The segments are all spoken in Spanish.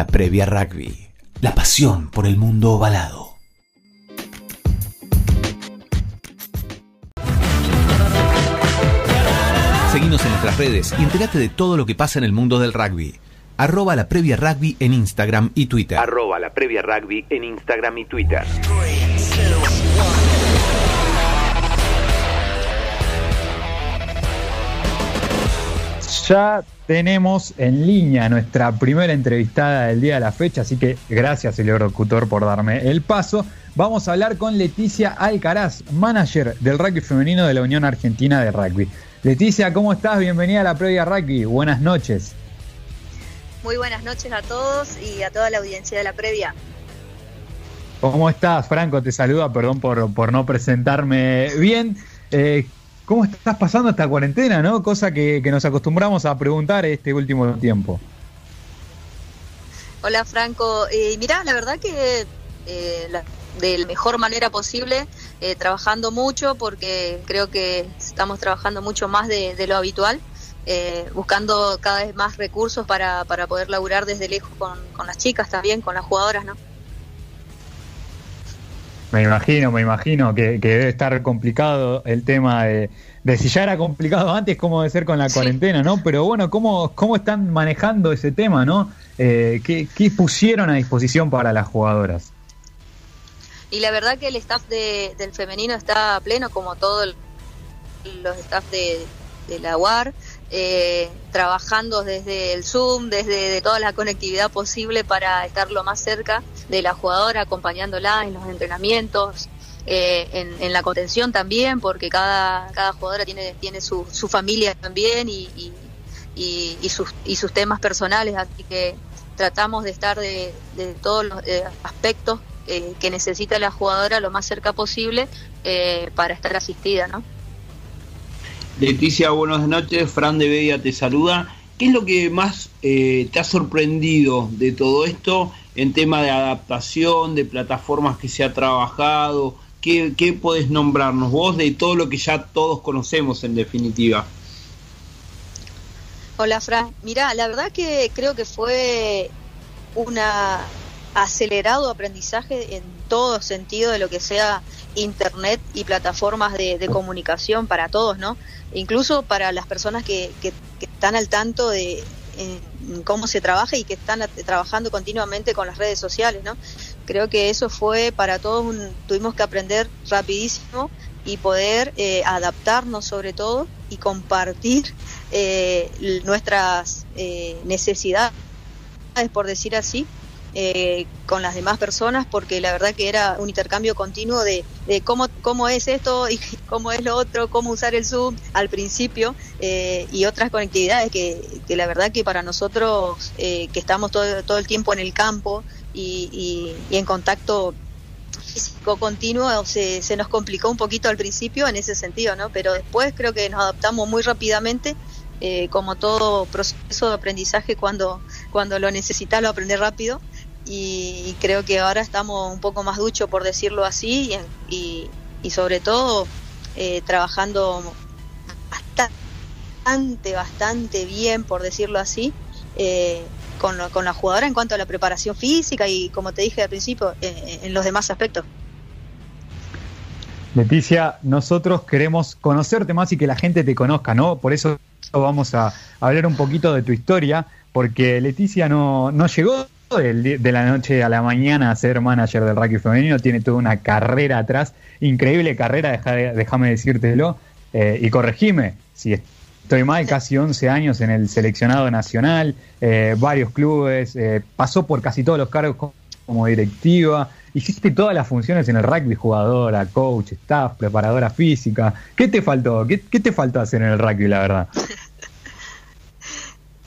La previa rugby. La pasión por el mundo ovalado. Seguimos en nuestras redes y entérate de todo lo que pasa en el mundo del rugby. Arroba la previa rugby en Instagram y Twitter. Arroba la previa rugby en Instagram y Twitter. Ya tenemos en línea nuestra primera entrevistada del día de la fecha, así que gracias, señor locutor, por darme el paso. Vamos a hablar con Leticia Alcaraz, manager del rugby femenino de la Unión Argentina de Rugby. Leticia, ¿cómo estás? Bienvenida a la previa rugby. Buenas noches. Muy buenas noches a todos y a toda la audiencia de la previa. ¿Cómo estás, Franco? Te saluda, perdón por, por no presentarme bien. Eh, ¿Cómo estás pasando esta cuarentena, no? Cosa que, nos acostumbramos a preguntar este último tiempo. Hola, Franco. Eh, mirá, la verdad que eh, de la mejor manera posible, eh, trabajando mucho, porque creo que estamos trabajando mucho más de, lo habitual. buscando cada vez más recursos para, para poder laburar desde lejos con, con las chicas también, con las jugadoras, ¿no? Me imagino, me imagino que, debe estar complicado el tema de, si ya era complicado antes, cómo debe ser con la cuarentena, ¿no? Pero bueno, ¿cómo, cómo están manejando ese tema, ¿no? Eh, ¿qué, pusieron a disposición para las jugadoras? Y la verdad que el staff del femenino está pleno, como todos los staff de, de la UAR. Eh, trabajando desde el Zoom, desde toda la conectividad posible para estar lo más cerca de la jugadora, acompañándola en los entrenamientos, eh, en, la contención también, porque cada, cada jugadora tiene, tiene su, su familia también y, y, sus, y sus temas personales, así que tratamos de estar de, todos los eh, aspectos que necesita la jugadora lo más cerca posible para estar asistida, ¿no? Leticia, buenas noches. Fran de Bedia te saluda. ¿Qué es lo que más eh, te ha sorprendido de todo esto en tema de adaptación, de plataformas que se ha trabajado? ¿Qué, qué podés nombrarnos vos de todo lo que ya todos conocemos en definitiva? Hola Fran, mira, la verdad que creo que fue un acelerado aprendizaje en todo sentido de lo que sea internet y plataformas de, comunicación para todos, ¿no? Incluso para las personas que, están al tanto de cómo se trabaja y que están trabajando continuamente con las redes sociales, ¿no? Creo que eso fue para todos, tuvimos que aprender rapidísimo y poder eh, adaptarnos sobre todo y compartir eh, nuestras eh, necesidades, por decir así, eh, con las demás personas porque la verdad que era un intercambio continuo de, cómo, cómo es esto y cómo es lo otro, cómo usar el Zoom al principio eh, y otras conectividades que, la verdad que para nosotros eh, que estamos todo, todo el tiempo en el campo y, en contacto físico continuo se, se nos complicó un poquito al principio en ese sentido, ¿no? Pero después creo que nos adaptamos muy rápidamente como todo proceso de aprendizaje cuando, cuando lo necesitas lo aprendes rápido y creo que ahora estamos un poco más ducho, por decirlo así, y, sobre todo eh, trabajando bastante, bastante bien, por decirlo así, eh, con, con, la jugadora en cuanto a la preparación física y, como te dije al principio, eh, en los demás aspectos. Leticia, nosotros queremos conocerte más y que la gente te conozca, ¿no? Por eso vamos a hablar un poquito de tu historia, porque Leticia no, no llegó de, la noche a la mañana a ser manager del rugby femenino, tiene toda una carrera atrás, increíble carrera, déjame decírtelo, eh, y corregime si estoy mal, casi 11 años en el seleccionado nacional, eh, varios clubes, eh, pasó por casi todos los cargos como directiva, hiciste todas las funciones en el rugby, jugadora, coach, staff, preparadora física. ¿Qué te faltó? ¿Qué, qué te faltó hacer en el rugby, la verdad?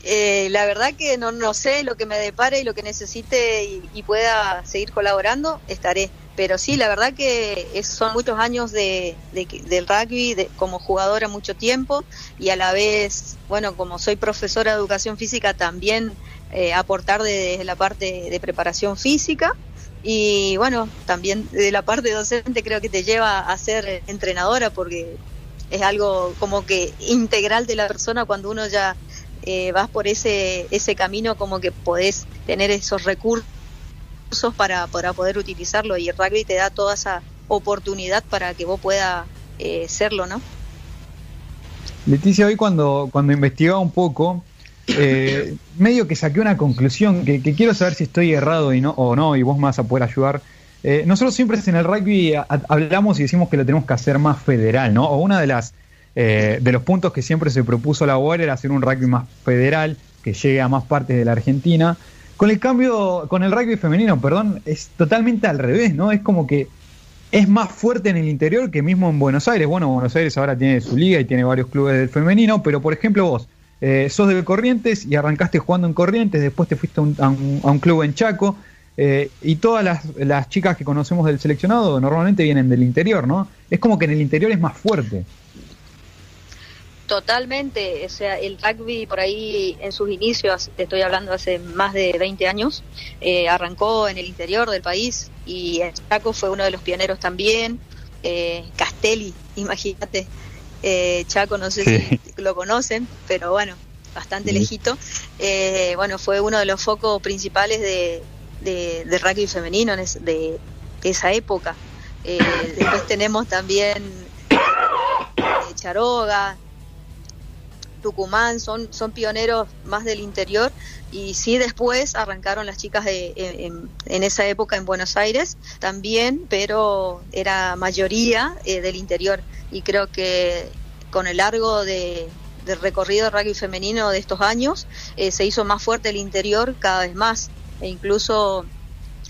Eh, la verdad que no, no sé lo que me depare y lo que necesite y, pueda seguir colaborando, estaré. Pero sí, la verdad que son muchos años de, del rugby de, como jugadora mucho tiempo y a la vez, bueno, como soy profesora de educación física, también eh, aportar desde la parte de preparación física y bueno, también de la parte docente creo que te lleva a ser entrenadora porque es algo como que integral de la persona cuando uno ya eh, vas por ese, ese camino como que podés tener esos recursos para, para poder utilizarlo y el rugby te da toda esa oportunidad para que vos puedas eh, serlo, ¿no? Leticia, hoy cuando, cuando investigaba un poco, eh, medio que saqué una conclusión que, quiero saber si estoy errado y no, o no, y vos me vas a poder ayudar. Eh, nosotros siempre en el rugby hablamos y decimos que lo tenemos que hacer más federal, ¿no? O una de las eh, de los puntos que siempre se propuso la UAR era hacer un rugby más federal, que llegue a más partes de la Argentina. Con el cambio, con el rugby femenino, perdón, es totalmente al revés, ¿no? Es como que es más fuerte en el interior que mismo en Buenos Aires. Bueno, Buenos Aires ahora tiene su liga y tiene varios clubes del femenino, pero por ejemplo vos, eh, sos de Corrientes y arrancaste jugando en Corrientes, después te fuiste a un club en Chaco, eh, y todas las, las, chicas que conocemos del seleccionado normalmente vienen del interior, ¿no? Es como que en el interior es más fuerte. Totalmente, o sea, el rugby por ahí en sus inicios, te estoy hablando hace más de 20 años, eh, arrancó en el interior del país y Chaco fue uno de los pioneros también. Eh, Castelli, imagínate, eh, Chaco, no sé sí. si lo conocen, pero bueno, bastante sí. lejito. Eh, bueno, fue uno de los focos principales de, de, de rugby femenino de, de, esa época. Eh, después tenemos también Charoga, Tucumán, son, son pioneros más del interior y sí después arrancaron las chicas de, en, esa época en Buenos Aires también, pero era mayoría eh, del interior. Y creo que con el largo de, del recorrido de rugby femenino de estos años eh, se hizo más fuerte el interior cada vez más. E incluso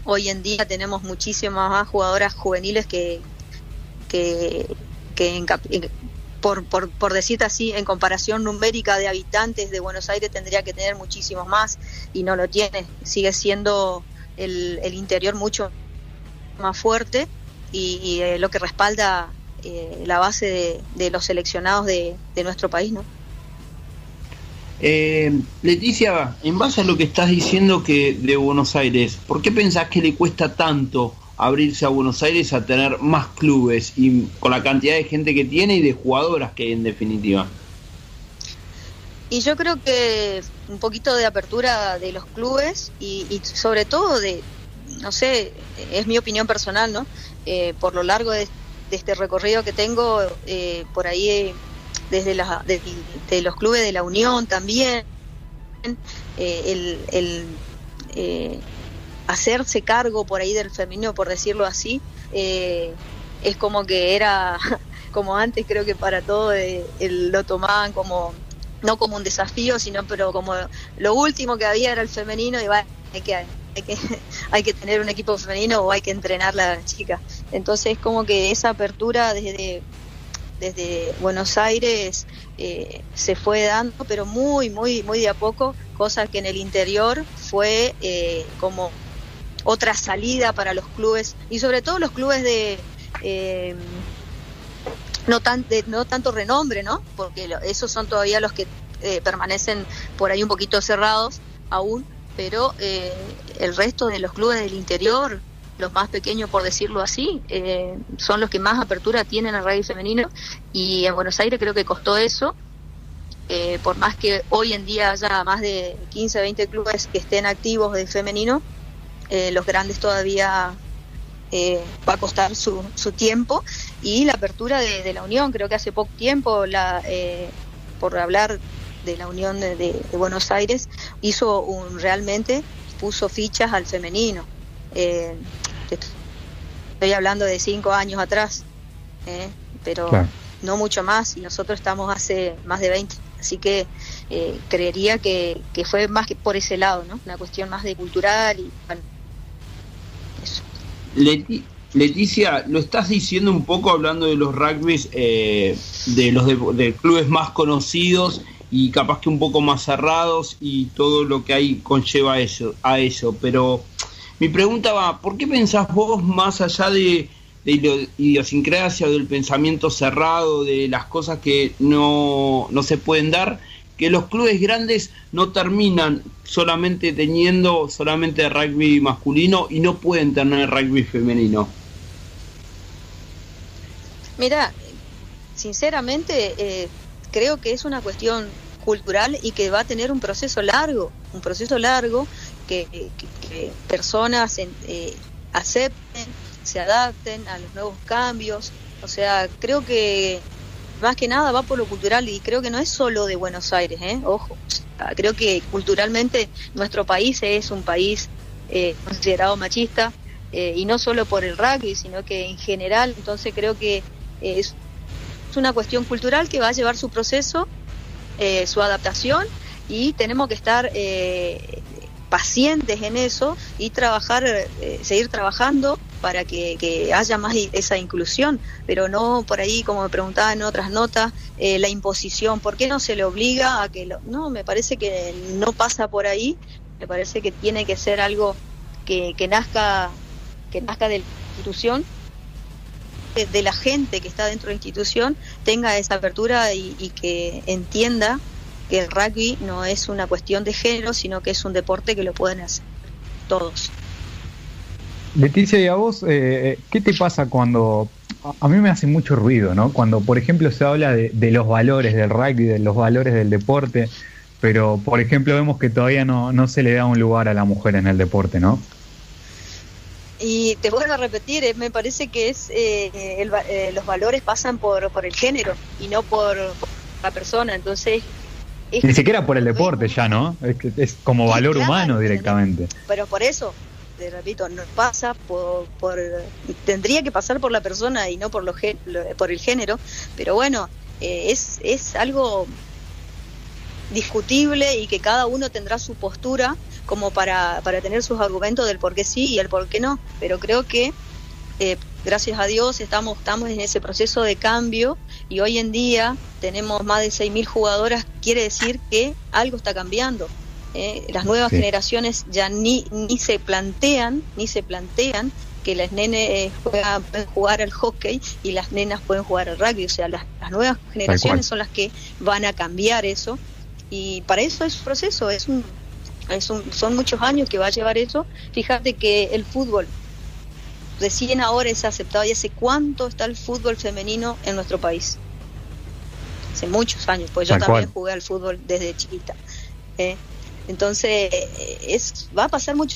hoy en día tenemos muchísimas más jugadoras juveniles que, que, por, por, por decirte así, en comparación numérica de habitantes de Buenos Aires tendría que tener muchísimos más y no lo tiene. Sigue siendo el, el interior mucho más fuerte y, eh, lo que respalda eh, la base de, de los seleccionados de, de, nuestro país, ¿no? Eh, Leticia, en base a lo que estás diciendo que de Buenos Aires, ¿por qué pensás que le cuesta tanto abrirse a Buenos Aires a tener más clubes y con la cantidad de gente que tiene y de jugadoras que hay en definitiva? Y yo creo que un poquito de apertura de los clubes y, sobre todo de, no sé, es mi opinión personal, ¿no? Eh, por lo largo de, este recorrido que tengo, eh, por ahí eh, desde de, los clubes de la Unión también, eh, el, el eh, hacerse cargo por ahí del femenino, por decirlo así, eh, es como que era, como antes creo que para todo eh, el, lo tomaban como, no como un desafío, sino pero como lo último que había era el femenino y va, hay que, hay que, hay que tener un equipo femenino o hay que entrenar la chica. Entonces como que esa apertura desde, desde Buenos Aires eh, se fue dando, pero muy, muy, muy de a poco, cosa que en el interior fue eh, como otra salida para los clubes y sobre todo los clubes de eh, no tan de, no tanto renombre no porque lo, esos son todavía los que eh, permanecen por ahí un poquito cerrados aún pero eh, el resto de los clubes del interior los más pequeños por decirlo así eh, son los que más apertura tienen al rugby femenino y en Buenos Aires creo que costó eso eh, por más que hoy en día haya más de 15 20 clubes que estén activos de femenino eh, los grandes todavía eh, va a costar su, su, tiempo y la apertura de, de, la Unión, creo que hace poco tiempo, la, eh, por hablar de la Unión de, de, de, Buenos Aires, hizo un realmente, puso fichas al femenino. Eh, estoy hablando de cinco años atrás, eh, pero claro. no mucho más y nosotros estamos hace más de 20. Así que eh, creería que, que, fue más que por ese lado, ¿no? Una cuestión más de cultural y bueno, Leti Leticia, lo estás diciendo un poco hablando de los rugbys, eh, de los de, clubes más conocidos y capaz que un poco más cerrados y todo lo que hay conlleva eso, a eso. Pero mi pregunta va, ¿por qué pensás vos más allá de, de idiosincrasia o del pensamiento cerrado, de las cosas que no, no se pueden dar? Que los clubes grandes no terminan solamente teniendo solamente rugby masculino y no pueden tener rugby femenino. Mira, sinceramente eh, creo que es una cuestión cultural y que va a tener un proceso largo, un proceso largo que, personas eh, acepten, se adapten a los nuevos cambios. O sea, creo que más que nada va por lo cultural y creo que no es solo de Buenos Aires, ¿eh? ojo. Creo que culturalmente nuestro país es un país eh, considerado machista eh, y no solo por el rugby, sino que en general. Entonces creo que es una cuestión cultural que va a llevar su proceso, eh, su adaptación y tenemos que estar pacientes en eso y trabajar, seguir trabajando para que, haya más esa inclusión, pero no por ahí, como me preguntaba en otras notas, eh, la imposición, ¿por qué no se le obliga a que lo... No, me parece que no pasa por ahí, me parece que tiene que ser algo que, que nazca que nazca de la institución, de, la gente que está dentro de la institución, tenga esa apertura y que entienda que el rugby no es una cuestión de género, sino que es un deporte que lo pueden hacer todos. Leticia, y a vos, eh, eh, ¿qué te pasa cuando... A mí me hace mucho ruido, ¿no? Cuando, por ejemplo, se habla de, los valores del rugby, de los valores del deporte, pero, por ejemplo, vemos que todavía no, no se le da un lugar a la mujer en el deporte, ¿no? Y te vuelvo a repetir, eh, me parece que es los valores pasan por, por el género y no por, la persona, entonces... Ni siquiera por el deporte ya, ¿no? Es, es como valor humano directamente. Pero por eso, te repito, no pasa por, por, tendría que pasar por la persona y no por, lo, por el género, pero bueno, eh, es, es algo discutible y que cada uno tendrá su postura como para, para tener sus argumentos del por qué sí y el por qué no, pero creo que eh, gracias a Dios estamos, estamos en ese proceso de cambio y hoy en día tenemos más de 6.000 jugadoras, quiere decir que algo está cambiando. ¿eh? las nuevas generaciones ya ni, ni se plantean, ni se plantean que las nenes puedan jugar al hockey y las nenas pueden jugar al rugby. O sea, las, nuevas generaciones son las que van a cambiar eso. Y para eso es un proceso, es un, es un, son muchos años que va a llevar eso. Fíjate que el fútbol recién ahora es aceptado y hace cuánto está el fútbol femenino en nuestro país. Hace muchos años, pues yo también jugué al fútbol desde chiquita. ¿eh? Entonces, es, va a pasar mucho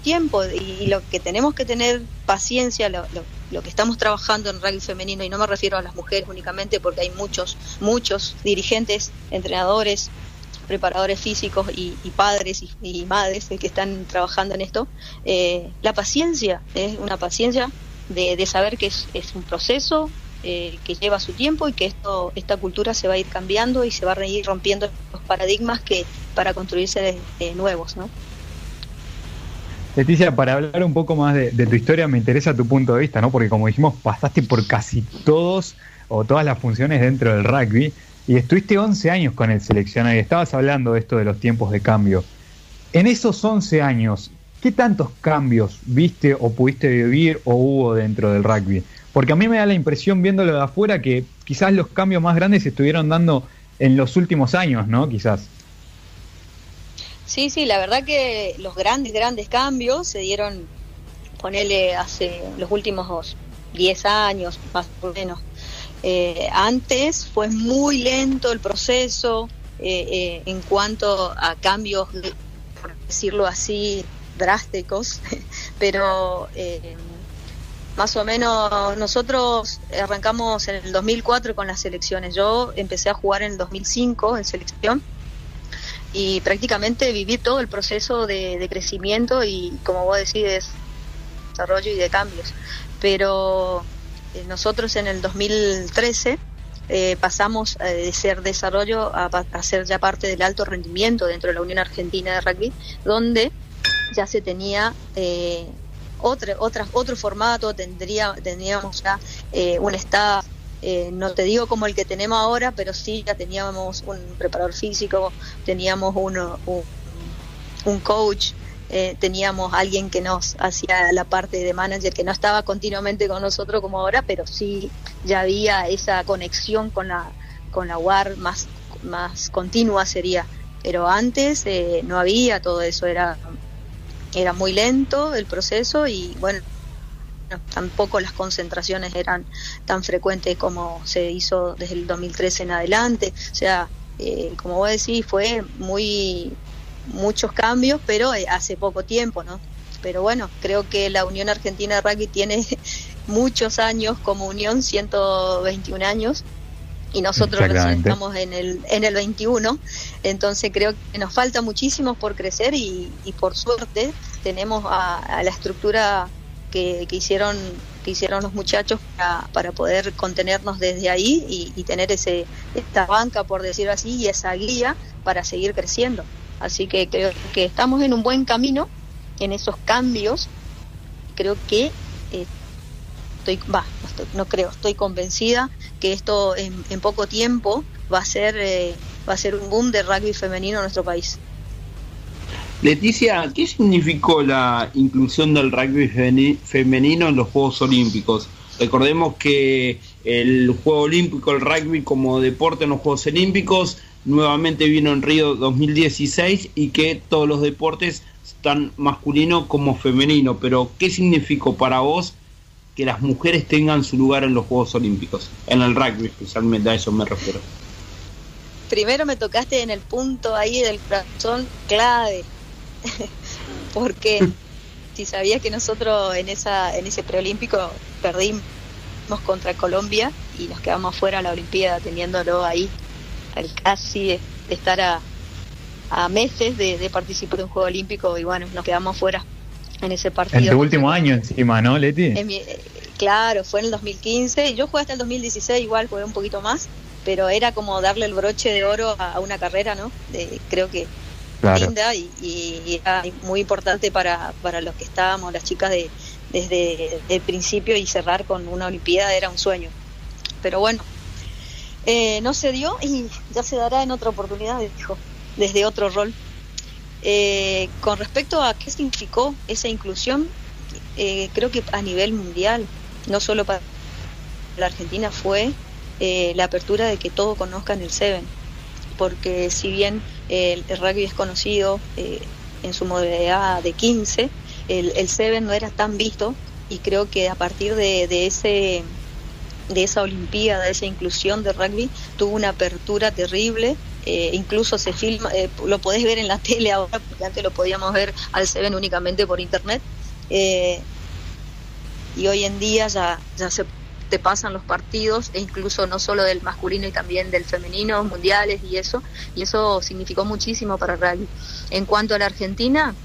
tiempo y, lo que tenemos que tener paciencia, lo, lo, que estamos trabajando en rugby femenino, y no me refiero a las mujeres únicamente, porque hay muchos, muchos dirigentes, entrenadores, preparadores físicos y, padres y, madres que están trabajando en esto, eh, la paciencia, es una paciencia de, de saber que es, un proceso, eh, que lleva su tiempo y que esto, esta cultura se va a ir cambiando y se va a ir rompiendo los paradigmas que para construirse de, nuevos, ¿no? Leticia, para hablar un poco más de, tu historia, me interesa tu punto de vista, ¿no? Porque como dijimos, pasaste por casi todos o todas las funciones dentro del rugby y estuviste 11 años con el seleccionado y estabas hablando de esto de los tiempos de cambio. En esos 11 años, ¿qué tantos cambios viste o pudiste vivir o hubo dentro del rugby? Porque a mí me da la impresión, viéndolo de afuera, que quizás los cambios más grandes se estuvieron dando en los últimos años, ¿no? Quizás. Sí, sí, la verdad que los grandes, grandes cambios se dieron, ponele, hace los últimos 10 años, más o menos. Eh, antes fue muy lento el proceso eh, eh, en cuanto a cambios, por decirlo así, drásticos, pero más o menos nosotros arrancamos en el 2004 con las selecciones. Yo empecé a jugar en el 2005 en selección y prácticamente viví todo el proceso de, crecimiento y, como vos decís, de desarrollo y de cambios. Pero nosotros en el 2013 eh, pasamos eh, de ser desarrollo a, a, ser ya parte del alto rendimiento dentro de la Unión Argentina de Rugby, donde ya se tenía otra, otra, otro formato, tendría, tendríamos ya eh, un staff, eh, no te digo como el que tenemos ahora, pero sí ya teníamos un preparador físico, teníamos uno, un, coach, eh, teníamos alguien que nos hacía la parte de manager, que no estaba continuamente con nosotros como ahora, pero sí ya había esa conexión con la, con la UAR más, más continua sería. Pero antes no había todo eso, era era muy lento el proceso y bueno, tampoco las concentraciones eran tan frecuentes como se hizo desde el 2013 en adelante. O sea, eh, como vos decís, fue muy muchos cambios, pero eh, hace poco tiempo, ¿no? Pero bueno, creo que la Unión Argentina de Rugby tiene muchos años como unión, 121 años, y nosotros recién estamos en el, en el 21, entonces creo que nos falta muchísimo por crecer y, y por suerte tenemos a, a la estructura que, que, hicieron que hicieron los muchachos para, para poder contenernos desde ahí y, y, tener ese esta banca por decirlo así y esa guía para seguir creciendo así que creo que estamos en un buen camino en esos cambios creo que eh, estoy va no, estoy, no, creo estoy convencida que esto en, en poco tiempo va a ser eh, va a ser un boom de rugby femenino en nuestro país Leticia, ¿qué significó la inclusión del rugby femenino en los Juegos Olímpicos? Recordemos que el Juego Olímpico, el rugby como deporte en los Juegos Olímpicos, nuevamente vino en Río 2016 y que todos los deportes están masculino como femenino. Pero, ¿qué significó para vos que las mujeres tengan su lugar en los Juegos Olímpicos? En el rugby, especialmente a eso me refiero. Primero me tocaste en el punto ahí del corazón clave porque si sabías que nosotros en esa en ese preolímpico perdimos contra Colombia y nos quedamos fuera a la Olimpiada teniéndolo ahí al casi de, de estar a, a meses de, de, participar en un juego olímpico y bueno nos quedamos fuera en ese partido. En tu último año encima no Leti mi, eh, claro fue en el 2015 yo jugué hasta el 2016 igual jugué un poquito más pero era como darle el broche de oro a, a una carrera no de, creo que claro. linda y, y, era muy importante para, para los que estábamos, las chicas de, desde el principio y cerrar con una Olimpiada era un sueño. Pero bueno, eh, no se dio y ya se dará en otra oportunidad, dijo, desde otro rol. Eh, con respecto a qué significó esa inclusión, eh, creo que a nivel mundial, no solo para la Argentina, fue eh, la apertura de que todos conozcan el Seven porque si bien el, rugby es conocido en su modalidad de 15, el, el Seven no era tan visto y creo que a partir de, de ese de esa olimpiada, de esa inclusión de rugby, tuvo una apertura terrible. Eh, incluso se filma, eh, lo podés ver en la tele ahora, porque antes lo podíamos ver al Seven únicamente por internet. Eh, y hoy en día ya, ya se te pasan los partidos e incluso no solo del masculino y también del femenino, mundiales y eso, y eso significó muchísimo para rugby. En cuanto a la Argentina,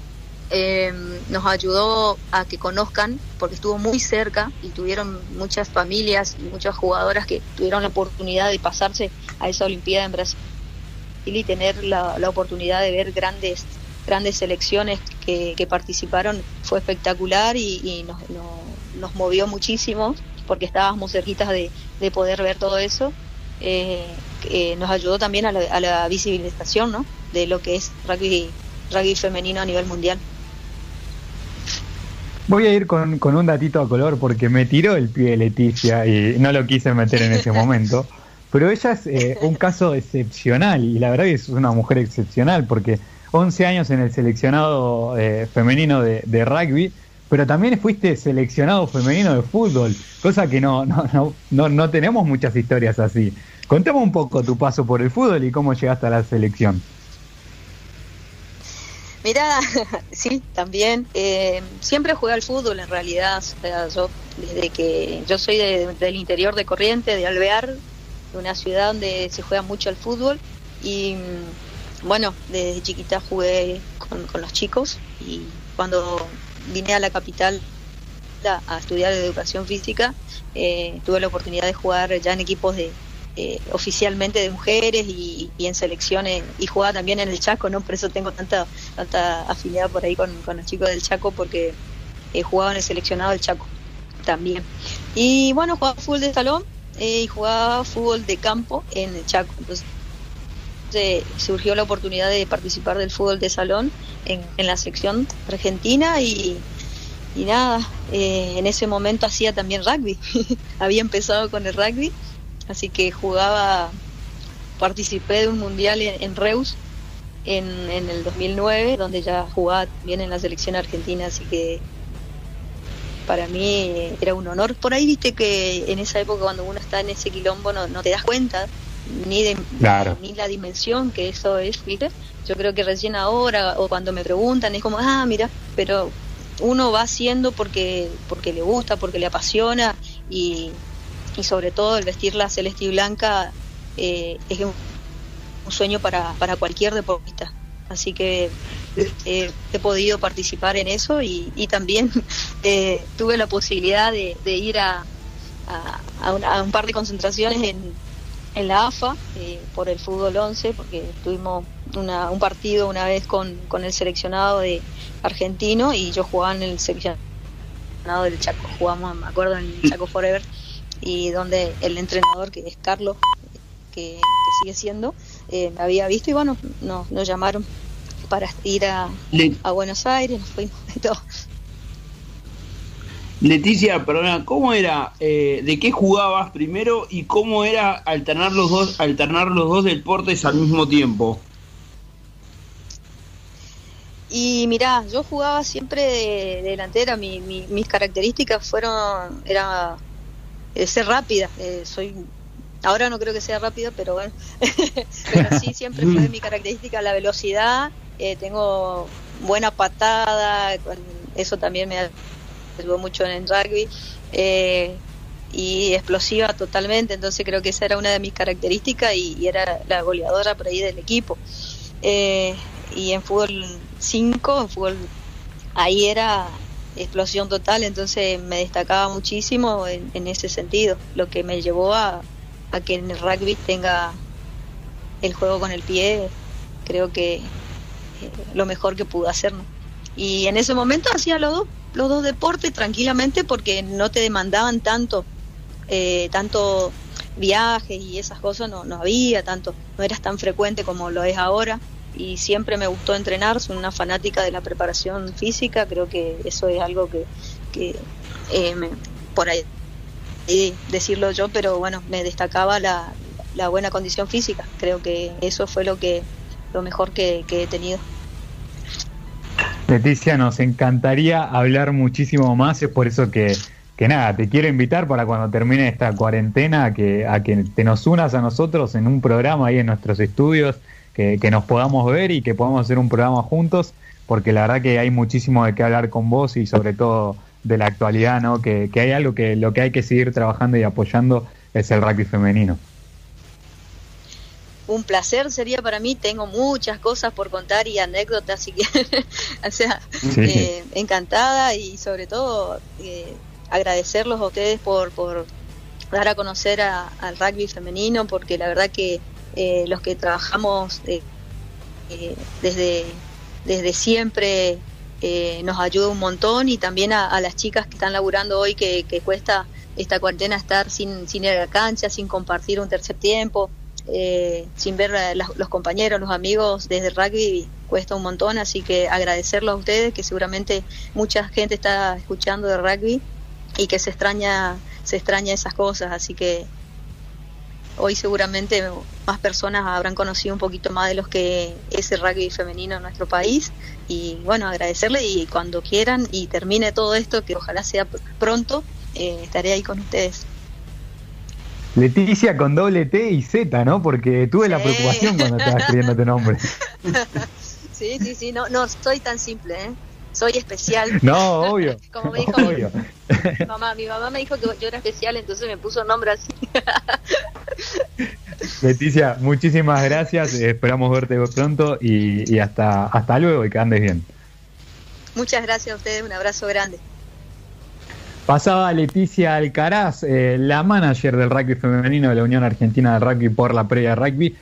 eh, nos ayudó a que conozcan, porque estuvo muy cerca y tuvieron muchas familias y muchas jugadoras que tuvieron la oportunidad de pasarse a esa Olimpiada en Brasil y tener la, la oportunidad de ver grandes grandes selecciones que, participaron fue espectacular y, y nos, nos, nos movió muchísimo porque estábamos cerquitas de, de poder ver todo eso, eh, eh, nos ayudó también a la, a la, visibilización ¿no? de lo que es rugby, rugby femenino a nivel mundial. Voy a ir con, con, un datito a color porque me tiró el pie Leticia y no lo quise meter en ese momento. Pero ella es eh, un caso excepcional y la verdad es una mujer excepcional porque 11 años en el seleccionado eh, femenino de, de rugby pero también fuiste seleccionado femenino de fútbol, cosa que no, no, no, no, no tenemos muchas historias así. Contame un poco tu paso por el fútbol y cómo llegaste a la selección. Mira, sí, también. Eh, siempre jugué al fútbol en realidad. O sea, yo, desde que yo soy de, del interior de Corriente, de Alvear, una ciudad donde se juega mucho al fútbol. Y bueno, desde chiquita jugué con, con los chicos y cuando vine a la capital a, a estudiar educación física, eh, tuve la oportunidad de jugar ya en equipos de eh, oficialmente de mujeres y, y, en selecciones y jugaba también en el Chaco, ¿no? Por eso tengo tanta tanta afinidad por ahí con, con los chicos del Chaco porque eh, jugaba en el seleccionado del Chaco también. Y bueno, jugaba fútbol de salón eh, y jugaba fútbol de campo en el Chaco. Entonces surgió la oportunidad de participar del fútbol de salón en, en la sección argentina y, y nada, eh, en ese momento hacía también rugby, había empezado con el rugby, así que jugaba, participé de un mundial en, en Reus en, en, el 2009, donde ya jugaba bien en la selección argentina, así que para mí era un honor. Por ahí viste que en esa época cuando uno está en ese quilombo no, no te das cuenta ni, de, Claro. ni la dimensión que eso es, ¿viste? Yo creo que recién ahora o cuando me preguntan es como, ah, mira, pero uno va haciendo porque porque le gusta, porque le apasiona y, y sobre todo el vestir la celeste y blanca eh, es un, un sueño para, para cualquier deportista. Así que eh, he podido participar en eso y, también eh, tuve la posibilidad de, ir a, a, a un, a un par de concentraciones en, en la AFA por el fútbol 11 porque tuvimos una, un partido una vez con, con el seleccionado de argentino y yo jugaba en el seleccionado del Chaco, jugamos me acuerdo en el Chaco Forever y donde el entrenador que es Carlos que, que sigue siendo eh, me había visto y bueno nos, nos llamaron para ir a, Buenos Aires nos fuimos y todo Leticia, perdona, ¿cómo era? eh, ¿De qué jugabas primero y cómo era alternar los dos, alternar los dos deportes al mismo tiempo? Y mirá, yo jugaba siempre de, de delantera, mi, mi- mis características fueron, era ser rápida, eh, soy, ahora no creo que sea rápida, pero bueno, pero sí siempre fue mi característica la velocidad, eh, tengo buena patada, eso también me ayudó mucho en el rugby, eh, y explosiva totalmente, entonces creo que esa era una de mis características y, y era la goleadora por ahí del equipo. Eh, y en fútbol 5, en fútbol, ahí era explosión total, entonces me destacaba muchísimo en, en ese sentido, lo que me llevó a, a que en el rugby tenga el juego con el pie, creo que eh, lo mejor que pude hacer. Y en ese momento hacía los dos, los dos deportes tranquilamente porque no te demandaban tanto, eh, tanto viajes y esas cosas no, no había tanto, no eras tan frecuente como lo es ahora y siempre me gustó entrenar, soy una fanática de la preparación física, creo que eso es algo que, que eh, me- por ahí decirlo yo, pero bueno, me destacaba la, buena condición física, creo que eso fue lo que lo mejor que, he tenido. Leticia, nos encantaría hablar muchísimo más, es por eso que, que nada, te quiero invitar para cuando termine esta cuarentena que, a que te nos unas a nosotros en un programa ahí en nuestros estudios, que, que nos podamos ver y que podamos hacer un programa juntos, porque la verdad que hay muchísimo de qué hablar con vos y sobre todo de la actualidad, ¿no? Que, que hay algo que lo que hay que seguir trabajando y apoyando es el rugby femenino. un placer sería para mí, tengo muchas cosas por contar y anécdotas, así que, o sea, Sí. eh, encantada y sobre todo eh, agradecerlos a ustedes por, por dar a conocer a- al rugby femenino, porque la verdad que eh, los que trabajamos eh, eh, desde, desde siempre eh, nos ayuda un montón y también a, las chicas que están laburando hoy que, cuesta esta cuarentena estar sin, sin ir a la cancha, sin compartir un tercer tiempo, eh, sin ver a los compañeros, los amigos desde rugby cuesta un montón, así que agradecerlo a ustedes, que seguramente mucha gente está escuchando de rugby y que se extraña, se extraña esas cosas, así que hoy seguramente más personas habrán conocido un poquito más de los que es el rugby femenino en nuestro país y bueno, agradecerle y cuando quieran y termine todo esto, que ojalá sea pr- pronto, eh, estaré ahí con ustedes. Leticia con doble T y Z, ¿no? Porque tuve la preocupación cuando estaba escribiendo tu nombre. Sí, sí, sí, no, no soy tan simple, ¿eh? soy especial. No, obvio. Como me dijo obvio. mi mamá, mi mamá me dijo que yo era especial, entonces me puso nombre así. Leticia, muchísimas gracias. Esperamos verte pronto y, y hasta, hasta luego y que andes bien. Muchas gracias a ustedes, un abrazo grande. Pasaba Leticia Alcaraz, eh, la manager del rugby femenino de la Unión Argentina de Rugby por la previa rugby.